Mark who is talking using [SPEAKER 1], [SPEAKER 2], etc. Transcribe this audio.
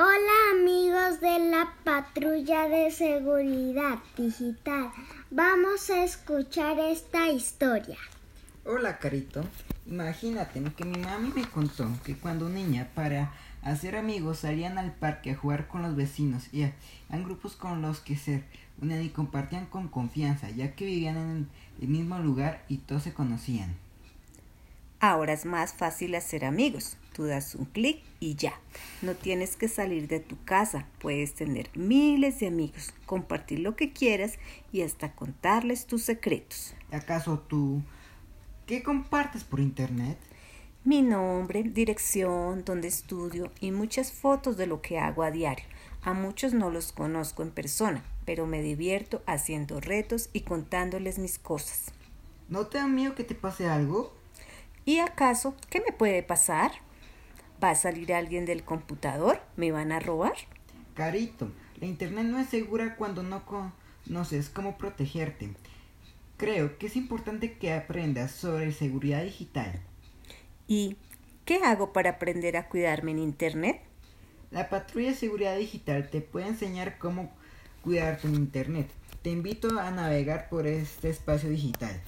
[SPEAKER 1] Hola amigos de la patrulla de seguridad digital. Vamos a escuchar esta historia.
[SPEAKER 2] Hola Carito, imagínate que mi mami me contó que cuando niña para hacer amigos salían al parque a jugar con los vecinos y eran grupos con los que se unían y compartían con confianza ya que vivían en el mismo lugar y todos se conocían.
[SPEAKER 3] Ahora es más fácil hacer amigos. Tú das un clic y ya. No tienes que salir de tu casa. Puedes tener miles de amigos, compartir lo que quieras y hasta contarles tus secretos.
[SPEAKER 2] ¿Acaso tú qué compartes por internet?
[SPEAKER 3] Mi nombre, dirección, donde estudio y muchas fotos de lo que hago a diario. A muchos no los conozco en persona, pero me divierto haciendo retos y contándoles mis cosas.
[SPEAKER 2] ¿No te da miedo que te pase algo?
[SPEAKER 3] ¿Y acaso qué me puede pasar? ¿Va a salir alguien del computador? ¿Me van a robar?
[SPEAKER 2] Carito, la internet no es segura cuando no conoces cómo protegerte. Creo que es importante que aprendas sobre seguridad digital.
[SPEAKER 3] ¿Y qué hago para aprender a cuidarme en internet?
[SPEAKER 2] La patrulla de seguridad digital te puede enseñar cómo cuidarte en internet. Te invito a navegar por este espacio digital.